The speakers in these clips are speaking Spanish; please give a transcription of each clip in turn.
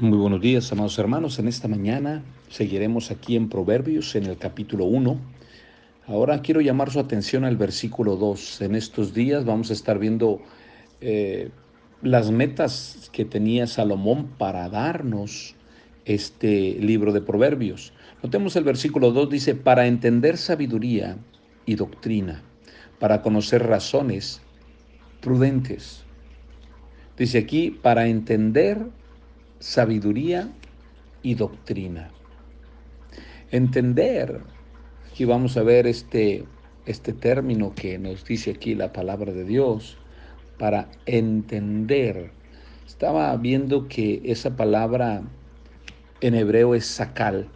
Muy buenos días, amados hermanos. En esta mañana seguiremos aquí en Proverbios, en el capítulo 1. Ahora quiero llamar su atención al versículo 2. En estos días vamos a estar viendo eh, las metas que tenía Salomón para darnos este libro de Proverbios. Notemos el versículo 2, dice, para entender sabiduría y doctrina, para conocer razones prudentes. Dice aquí, para entender sabiduría y doctrina. Entender, aquí vamos a ver este, este término que nos dice aquí la palabra de Dios, para entender. Estaba viendo que esa palabra en hebreo es sacal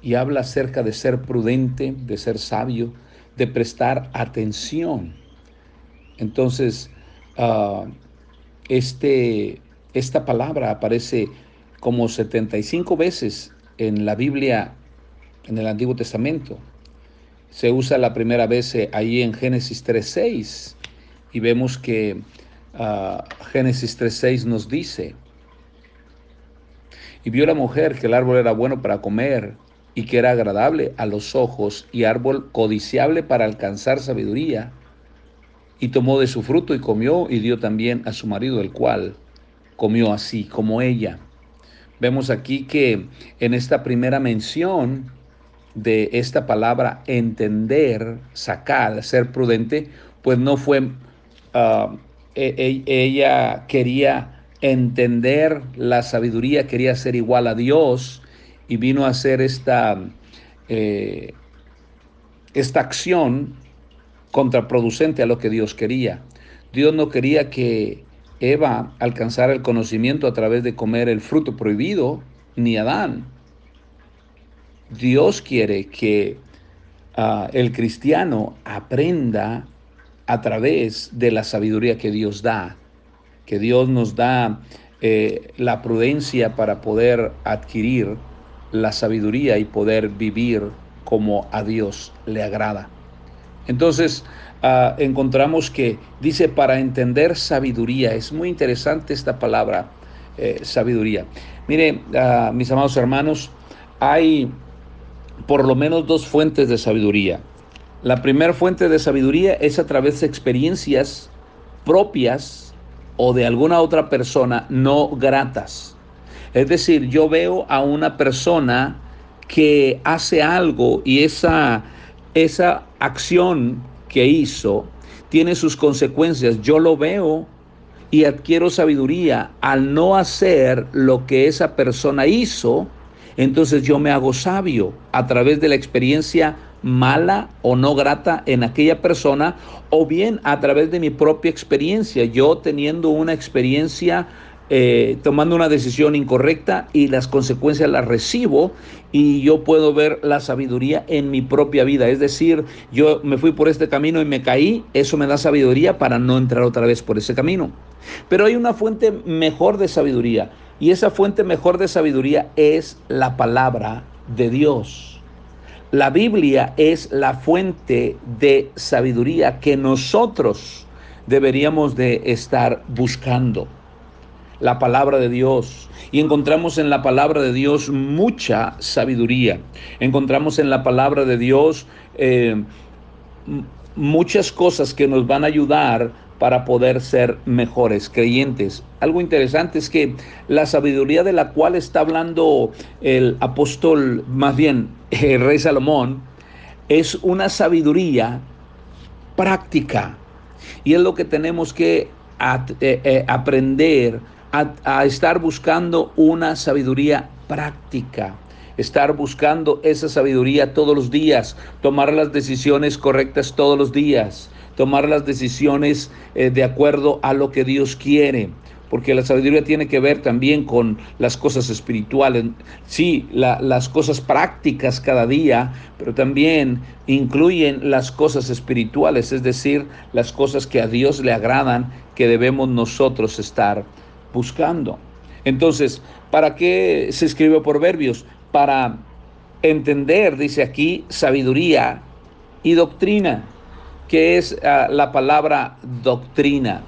y habla acerca de ser prudente, de ser sabio, de prestar atención. Entonces, uh, este, esta palabra aparece como 75 veces en la Biblia, en el Antiguo Testamento. Se usa la primera vez eh, ahí en Génesis 3.6 y vemos que uh, Génesis 3.6 nos dice, y vio la mujer que el árbol era bueno para comer y que era agradable a los ojos y árbol codiciable para alcanzar sabiduría, y tomó de su fruto y comió y dio también a su marido, el cual comió así como ella. Vemos aquí que en esta primera mención de esta palabra entender, sacar, ser prudente, pues no fue, ah, e, e, ella quería entender la sabiduría, quería ser igual a Dios y vino a hacer esta, eh, esta acción contraproducente a lo que Dios quería. Dios no quería que Eva alcanzara el conocimiento a través de comer el fruto prohibido, ni Adán. Dios quiere que uh, el cristiano aprenda a través de la sabiduría que Dios da, que Dios nos da eh, la prudencia para poder adquirir la sabiduría y poder vivir como a Dios le agrada. Entonces, uh, encontramos que dice para entender sabiduría. Es muy interesante esta palabra, eh, sabiduría. Mire, uh, mis amados hermanos, hay por lo menos dos fuentes de sabiduría. La primera fuente de sabiduría es a través de experiencias propias o de alguna otra persona no gratas. Es decir, yo veo a una persona que hace algo y esa, esa acción que hizo tiene sus consecuencias. Yo lo veo y adquiero sabiduría al no hacer lo que esa persona hizo. Entonces yo me hago sabio a través de la experiencia mala o no grata en aquella persona o bien a través de mi propia experiencia, yo teniendo una experiencia eh, tomando una decisión incorrecta y las consecuencias las recibo y yo puedo ver la sabiduría en mi propia vida. Es decir, yo me fui por este camino y me caí, eso me da sabiduría para no entrar otra vez por ese camino. Pero hay una fuente mejor de sabiduría y esa fuente mejor de sabiduría es la palabra de Dios. La Biblia es la fuente de sabiduría que nosotros deberíamos de estar buscando la palabra de Dios. Y encontramos en la palabra de Dios mucha sabiduría. Encontramos en la palabra de Dios eh, muchas cosas que nos van a ayudar para poder ser mejores creyentes. Algo interesante es que la sabiduría de la cual está hablando el apóstol, más bien el rey Salomón, es una sabiduría práctica. Y es lo que tenemos que eh, eh, aprender a, estar buscando una sabiduría práctica estar buscando esa sabiduría todos los días, tomar las decisiones correctas todos los días, tomar las decisiones eh, de acuerdo a lo que Dios quiere. Porque la sabiduría tiene que ver también con las cosas espirituales, sí, las cosas prácticas cada día, pero también incluyen las cosas espirituales, es decir, las cosas que a Dios le agradan, que debemos nosotros estar buscando. Entonces, ¿para qué se escribe Proverbios? Para entender, dice aquí, sabiduría y doctrina. ¿Qué es uh, la palabra doctrina?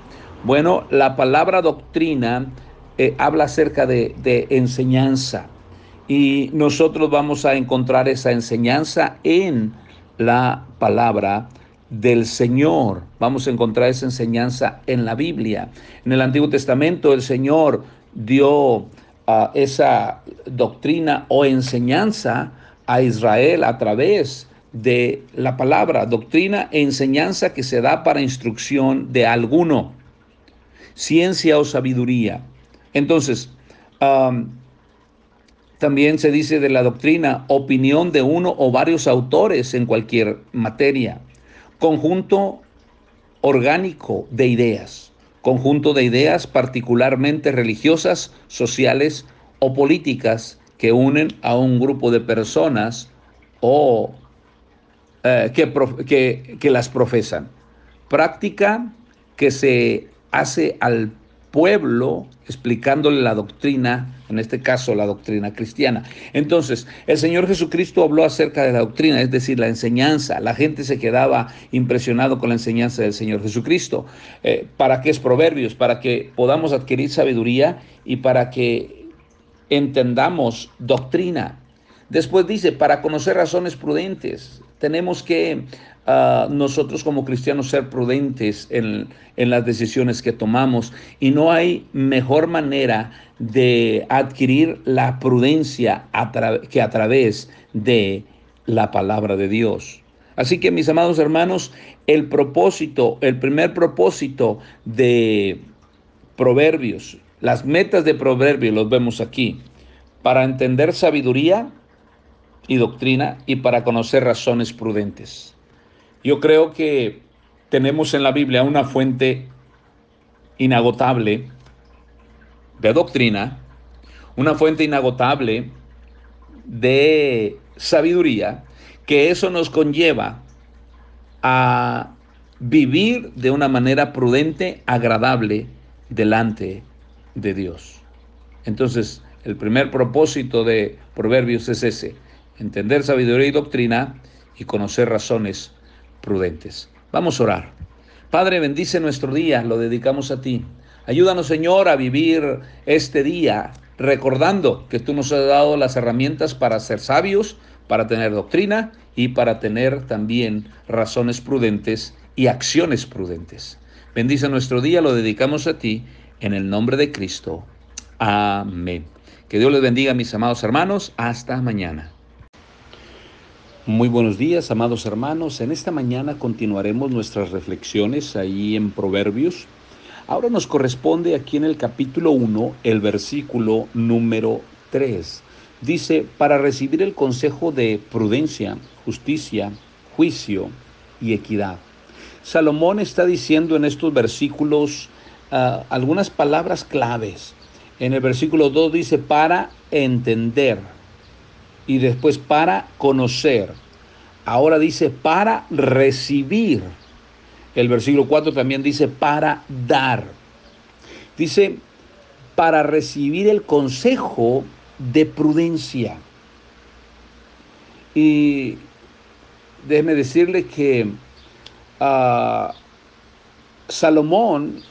Bueno, la palabra doctrina eh, habla acerca de, de enseñanza y nosotros vamos a encontrar esa enseñanza en la palabra del Señor. Vamos a encontrar esa enseñanza en la Biblia. En el Antiguo Testamento el Señor dio uh, esa doctrina o enseñanza a Israel a través de la palabra, doctrina e enseñanza que se da para instrucción de alguno, ciencia o sabiduría. Entonces, también se dice de la doctrina, opinión de uno o varios autores en cualquier materia, conjunto orgánico de ideas, conjunto de ideas particularmente religiosas, sociales o políticas que unen a un grupo de personas o eh, que, que, que las profesan. Práctica que se hace al pueblo explicándole la doctrina, en este caso la doctrina cristiana. Entonces, el Señor Jesucristo habló acerca de la doctrina, es decir, la enseñanza. La gente se quedaba impresionado con la enseñanza del Señor Jesucristo. Eh, ¿Para qué es Proverbios? Para que podamos adquirir sabiduría y para que entendamos doctrina. Después dice, para conocer razones prudentes. Tenemos que nosotros como cristianos ser prudentes en, en, las decisiones que tomamos y no hay mejor manera de adquirir la prudencia que a través de la palabra de Dios. Así que mis amados hermanos, el propósito, el primer propósito de Proverbios, las metas de Proverbios los vemos aquí, para entender sabiduría, y doctrina y para conocer razones prudentes. Yo creo que tenemos en la Biblia una fuente inagotable de doctrina, una fuente inagotable de sabiduría, que eso nos conlleva a vivir de una manera prudente, agradable delante de Dios. Entonces, el primer propósito de Proverbios es ese, entender sabiduría y doctrina y conocer razones prudentes. Vamos a orar. Padre, bendice nuestro día, lo dedicamos a ti. Ayúdanos, Señor, a vivir este día recordando que tú nos has dado las herramientas para ser sabios, para tener doctrina y para tener también razones prudentes y acciones prudentes. Bendice nuestro día, lo dedicamos a ti, en el nombre de Cristo. Amén. Que Dios les bendiga, mis amados hermanos. Hasta mañana. Muy buenos días, amados hermanos. En esta mañana continuaremos nuestras reflexiones ahí en Proverbios. Ahora nos corresponde aquí en el capítulo 1, el versículo número 3. Dice, para recibir el consejo de prudencia, justicia, juicio y equidad. Salomón está diciendo en estos versículos uh, algunas palabras claves. En el versículo 2 dice, para entender y después para conocer. Ahora dice para recibir. El versículo 4 también dice para dar. Dice para recibir el consejo de prudencia. Y déjeme decirle que uh, Salomón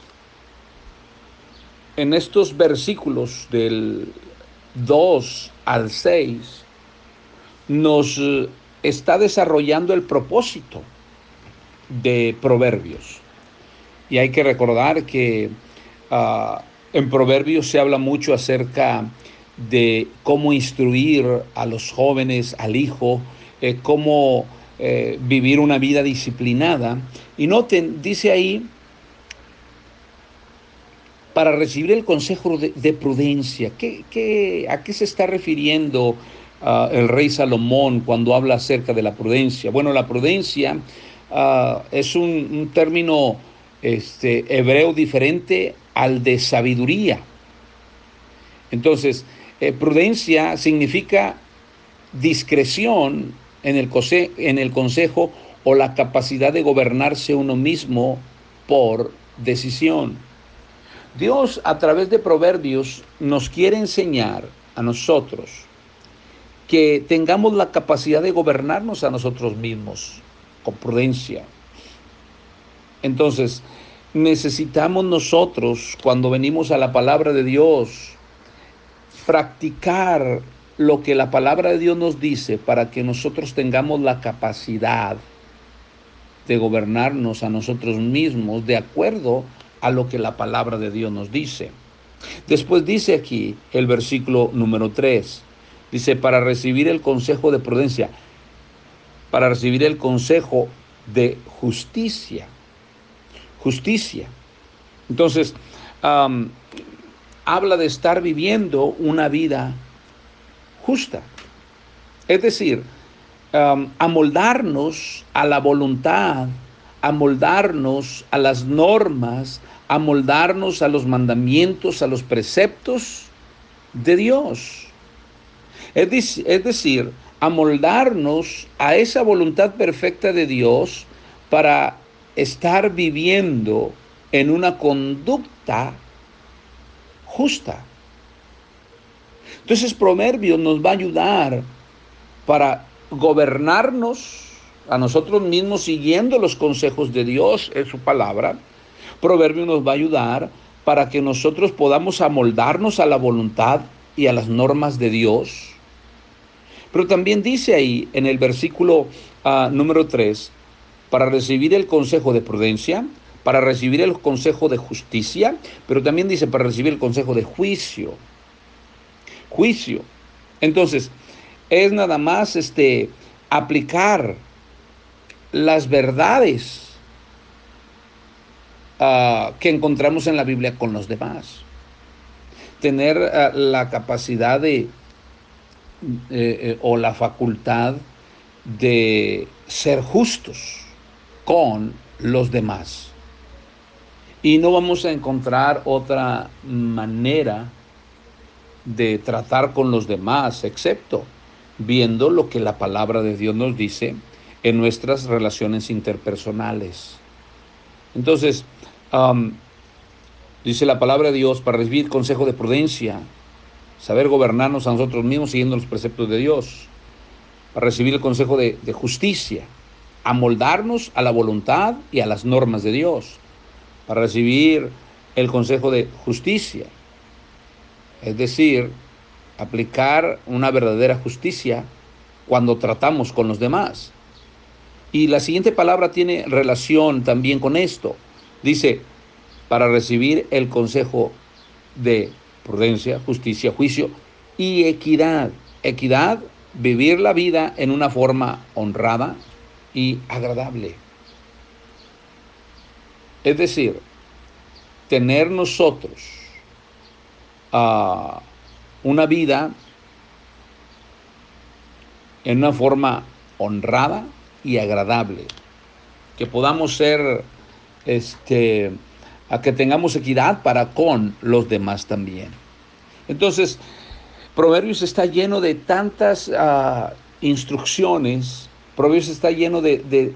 en estos versículos del 2 al 6 nos eh, está desarrollando el propósito de Proverbios. Y hay que recordar que uh, en Proverbios se habla mucho acerca de cómo instruir a los jóvenes, al hijo, eh, cómo eh, vivir una vida disciplinada. Y noten, dice ahí, para recibir el consejo de, de prudencia, ¿qué, qué, a qué se está refiriendo uh, el rey Salomón cuando habla acerca de la prudencia. Bueno, la prudencia uh, es un, término este, hebreo diferente al de sabiduría. Entonces, eh, prudencia significa discreción en el consejo o la capacidad de gobernarse uno mismo por decisión. Dios a través de proverbios nos quiere enseñar a nosotros que tengamos la capacidad de gobernarnos a nosotros mismos con prudencia. Entonces, necesitamos nosotros, cuando venimos a la palabra de Dios, practicar lo que la palabra de Dios nos dice para que nosotros tengamos la capacidad de gobernarnos a nosotros mismos de acuerdo a lo que la palabra de Dios nos dice. Después dice aquí el versículo número 3, dice, para recibir el consejo de prudencia, para recibir el consejo de justicia. Justicia. Entonces, habla de estar viviendo una vida justa. Es decir, amoldarnos a la voluntad, amoldarnos a las normas, amoldarnos a los mandamientos, a los preceptos de Dios. Es, decir, amoldarnos a esa voluntad perfecta de Dios para estar viviendo en una conducta justa. Entonces Proverbios nos va a ayudar para gobernarnos a nosotros mismos siguiendo los consejos de Dios en su palabra. Proverbios nos va a ayudar para que nosotros podamos amoldarnos a la voluntad y a las normas de Dios. Pero también dice ahí en el versículo uh, número 3, para recibir el consejo de prudencia, para recibir el consejo de justicia, pero también dice para recibir el consejo de juicio. Juicio. Entonces, es nada más este aplicar las verdades uh, que encontramos en la Biblia con los demás. Tener uh, la capacidad de eh, eh, o la facultad de ser justos con los demás. Y no vamos a encontrar otra manera de tratar con los demás, excepto viendo lo que la palabra de Dios nos dice en nuestras relaciones interpersonales. Entonces, dice la palabra de Dios para recibir consejo de prudencia, saber gobernarnos a nosotros mismos siguiendo los preceptos de Dios, para recibir el consejo de, justicia, amoldarnos a la voluntad y a las normas de Dios, para recibir el consejo de justicia, es decir, aplicar una verdadera justicia cuando tratamos con los demás. Y la siguiente palabra tiene relación también con esto. Dice, para recibir el consejo de prudencia, justicia, juicio y equidad. Equidad, vivir la vida en una forma honrada y agradable. Es decir, tener nosotros uh, una vida en una forma honrada y agradable, que podamos ser, este, a que tengamos equidad para con los demás también. Entonces, Proverbios está lleno de tantas uh, instrucciones, Proverbios está lleno de, de,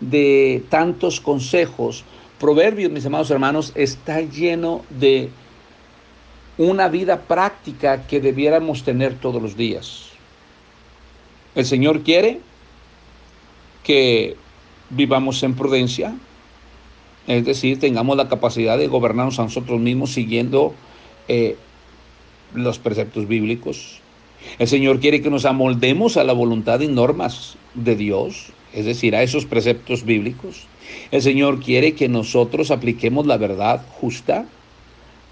de tantos consejos. Proverbios, mis amados hermanos, está lleno de una vida práctica que debiéramos tener todos los días. El Señor quiere que vivamos en prudencia, es decir, tengamos la capacidad de gobernarnos a nosotros mismos siguiendo eh, los preceptos bíblicos. El Señor quiere que nos amoldemos a la voluntad y normas de Dios, es decir, a esos preceptos bíblicos. El Señor quiere que nosotros apliquemos la verdad justa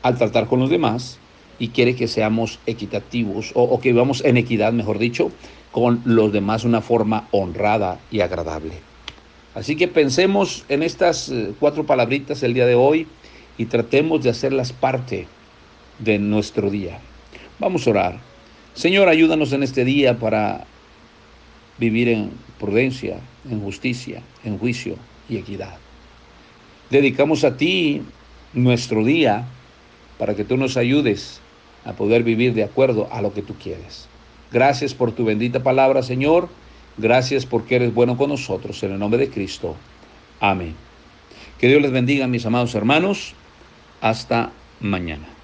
al tratar con los demás y quiere que seamos equitativos o, o que vivamos en equidad, mejor dicho, con los demás de una forma honrada y agradable. Así que pensemos en estas eh, cuatro palabritas el día de hoy y tratemos de hacerlas parte de nuestro día. Vamos a orar. Señor, ayúdanos en este día para vivir en prudencia, en justicia, en juicio y equidad. Dedicamos a ti nuestro día para que tú nos ayudes a poder vivir de acuerdo a lo que tú quieres. Gracias por tu bendita palabra, Señor. Gracias porque eres bueno con nosotros. En el nombre de Cristo. Amén. Que Dios les bendiga, mis amados hermanos. Hasta mañana.